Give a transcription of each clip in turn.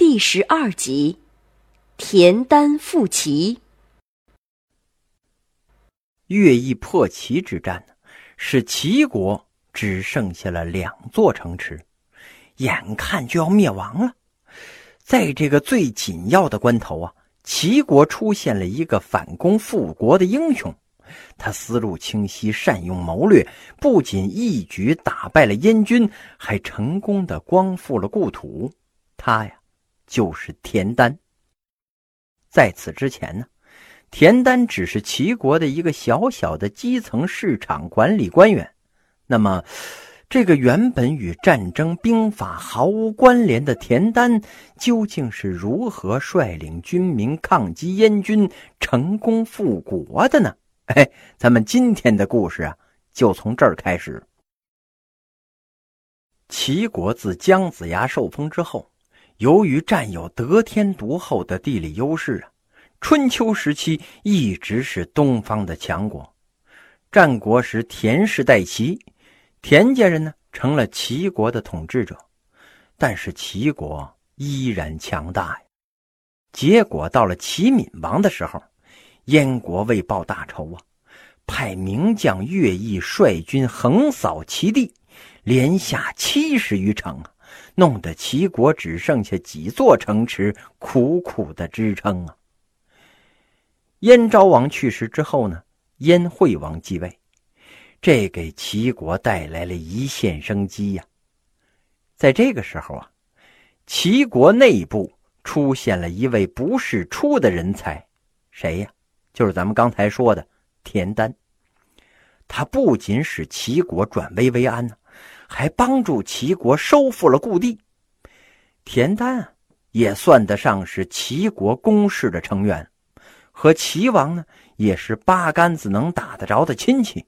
第十二集，田丹复齐。乐毅破齐之战呢，使齐国只剩下了两座城池，眼看就要灭亡了。在这个最紧要的关头啊，齐国出现了一个反攻复国的英雄。他思路清晰，善用谋略，不仅一举打败了燕军，还成功的光复了故土。他呀，就是田丹。在此之前呢，田丹只是齐国的一个小小的基层市场管理官员。那么，这个原本与战争兵法毫无关联的田丹，究竟是如何率领军民抗击燕军，成功复国的呢？哎，咱们今天的故事啊，就从这儿开始。齐国自姜子牙受封之后，由于占有得天独厚的地理优势啊，春秋时期一直是东方的强国。战国时，田氏代齐，田家人呢成了齐国的统治者，但是齐国依然强大呀。结果到了齐闵王的时候。燕国为报大仇啊，派名将乐毅率军横扫齐地，连下七十余城啊，弄得齐国只剩下几座城池，苦苦的支撑啊。燕昭王去世之后呢，燕惠王继位，这给齐国带来了一线生机呀。在这个时候啊，齐国内部出现了一位不世出的人才，谁呀？就是咱们刚才说的田丹，他不仅使齐国转危为安呢，还帮助齐国收复了故地。田丹啊，也算得上是齐国公室的成员，和齐王呢也是八竿子能打得着的亲戚，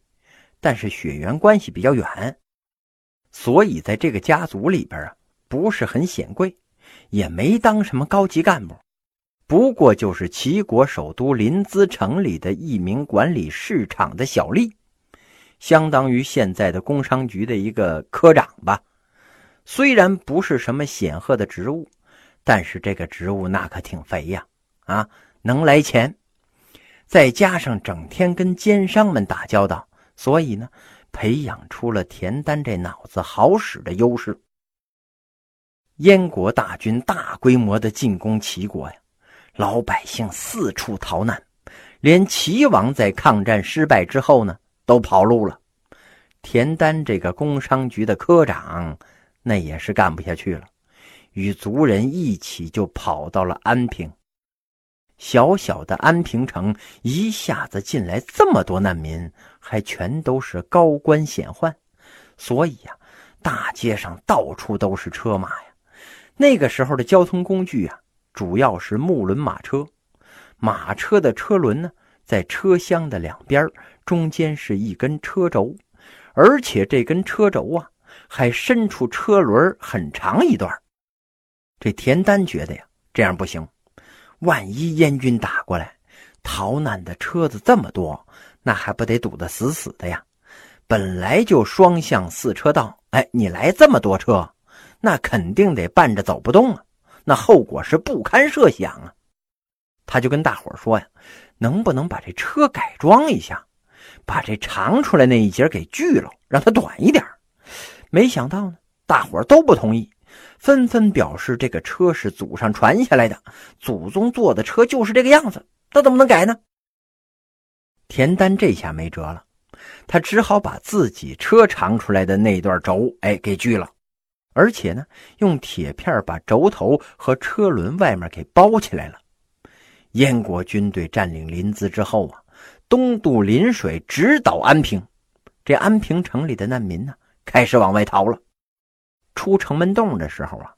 但是血缘关系比较远，所以在这个家族里边啊，不是很显贵，也没当什么高级干部。不过就是齐国首都临淄城里的一名管理市场的小吏，相当于现在的工商局的一个科长吧。虽然不是什么显赫的职务，但是这个职务那可挺肥呀！啊，能来钱，再加上整天跟奸商们打交道，所以呢，培养出了田丹这脑子好使的优势。燕国大军大规模的进攻齐国呀。老百姓四处逃难，连齐王在抗战失败之后呢，都跑路了。田丹这个工商局的科长，那也是干不下去了，与族人一起就跑到了安平。小小的安平城一下子进来这么多难民，还全都是高官显宦，所以呀，大街上到处都是车马呀。那个时候的交通工具啊。主要是木轮马车，马车的车轮呢，在车厢的两边，中间是一根车轴，而且这根车轴啊，还伸出车轮很长一段。这田丹觉得呀，这样不行，万一燕军打过来，逃难的车子这么多，那还不得堵得死死的呀？本来就双向四车道，哎，你来这么多车，那肯定得绊着走不动啊。那后果是不堪设想啊！他就跟大伙说呀：“能不能把这车改装一下，把这长出来那一节给锯了，让它短一点？”没想到呢，大伙都不同意，纷纷表示这个车是祖上传下来的，祖宗坐的车就是这个样子，那怎么能改呢？田丹这下没辙了，他只好把自己车长出来的那段轴，哎，给锯了。而且呢，用铁片把轴头和车轮外面给包起来了。燕国军队占领临淄之后啊，东渡临水，直捣安平。这安平城里的难民呢，开始往外逃了。出城门洞的时候啊，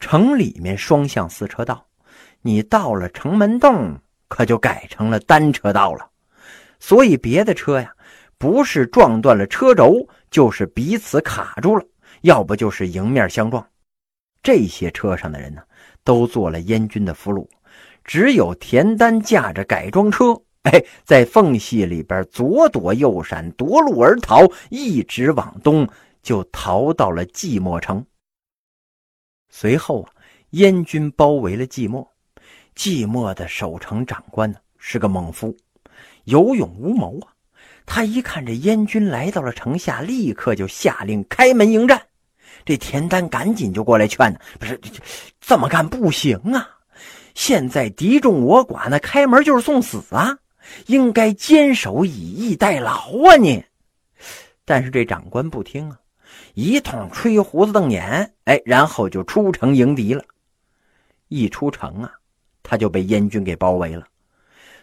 城里面双向四车道，你到了城门洞，可就改成了单车道了。所以别的车呀，不是撞断了车轴，就是彼此卡住了。要不就是迎面相撞，这些车上的人呢，都做了燕军的俘虏，只有田丹驾着改装车，哎，在缝隙里边左躲右闪，夺路而逃，一直往东，就逃到了寂寞城。随后啊，燕军包围了寂寞。寂寞的守城长官呢，是个猛夫，有勇无谋啊。他一看这燕军来到了城下，立刻就下令开门迎战。这田丹赶紧就过来劝呢，不是这么干不行啊！现在敌众我寡，那开门就是送死啊！应该坚守以逸待劳啊！你，但是这长官不听啊，一通吹胡子瞪眼，哎，然后就出城迎敌了。一出城啊，他就被燕军给包围了。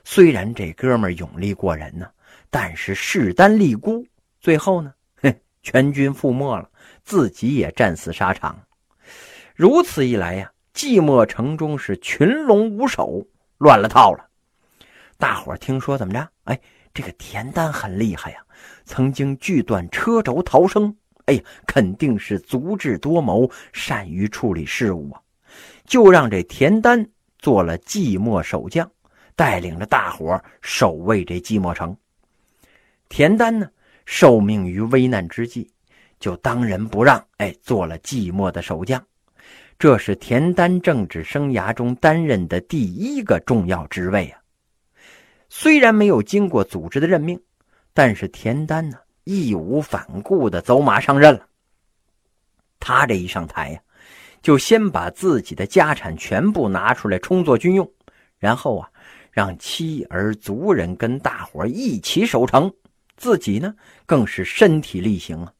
虽然这哥们勇力过人呢，但是势单力孤，最后呢，哼，全军覆没了，自己也战死沙场。如此一来呀。寂寞城中是群龙无首，乱了套了。大伙听说怎么着？哎，这个田丹很厉害呀，曾经锯断车轴逃生。哎呀，肯定是足智多谋，善于处理事务啊！就让这田丹做了寂寞守将，带领着大伙守卫这寂寞城。田丹呢，受命于危难之际，就当仁不让，哎，做了寂寞的守将。这是田丹政治生涯中担任的第一个重要职位啊！虽然没有经过组织的任命，但是田丹呢义无反顾的走马上任了。他这一上台呀，就先把自己的家产全部拿出来充作军用，然后啊，让妻儿族人跟大伙一起守城，自己呢更是身体力行啊。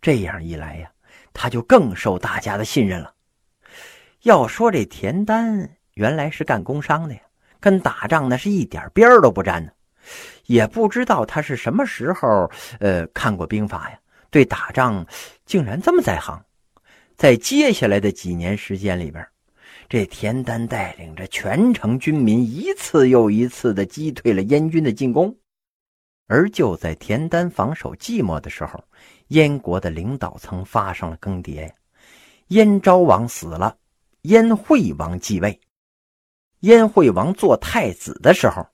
这样一来呀，他就更受大家的信任了。要说这田丹原来是干工商的呀，跟打仗那是一点边儿都不沾呢。也不知道他是什么时候呃看过兵法呀，对打仗竟然这么在行。在接下来的几年时间里边，这田丹带领着全城军民一次又一次的击退了燕军的进攻。而就在田丹防守寂寞的时候，燕国的领导层发生了更迭，燕昭王死了。燕惠王继位，燕惠王做太子的时候，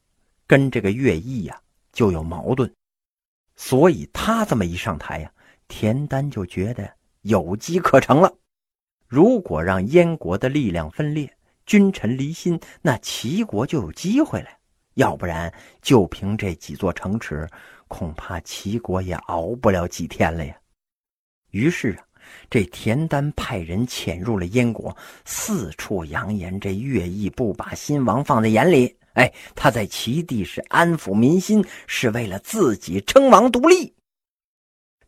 跟这个乐毅呀就有矛盾，所以他这么一上台呀，田丹就觉得有机可乘了。如果让燕国的力量分裂，君臣离心，那齐国就有机会了。要不然，就凭这几座城池，恐怕齐国也熬不了几天了呀。于是啊。这田丹派人潜入了燕国，四处扬言这乐毅不把新王放在眼里。哎，他在齐地是安抚民心，是为了自己称王独立。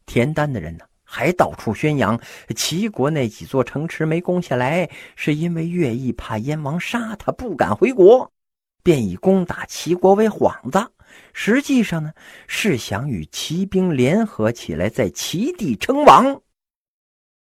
田丹的人呢，还到处宣扬齐国那几座城池没攻下来，是因为乐毅怕燕王杀他，不敢回国，便以攻打齐国为幌子。实际上呢，是想与齐兵联合起来，在齐地称王。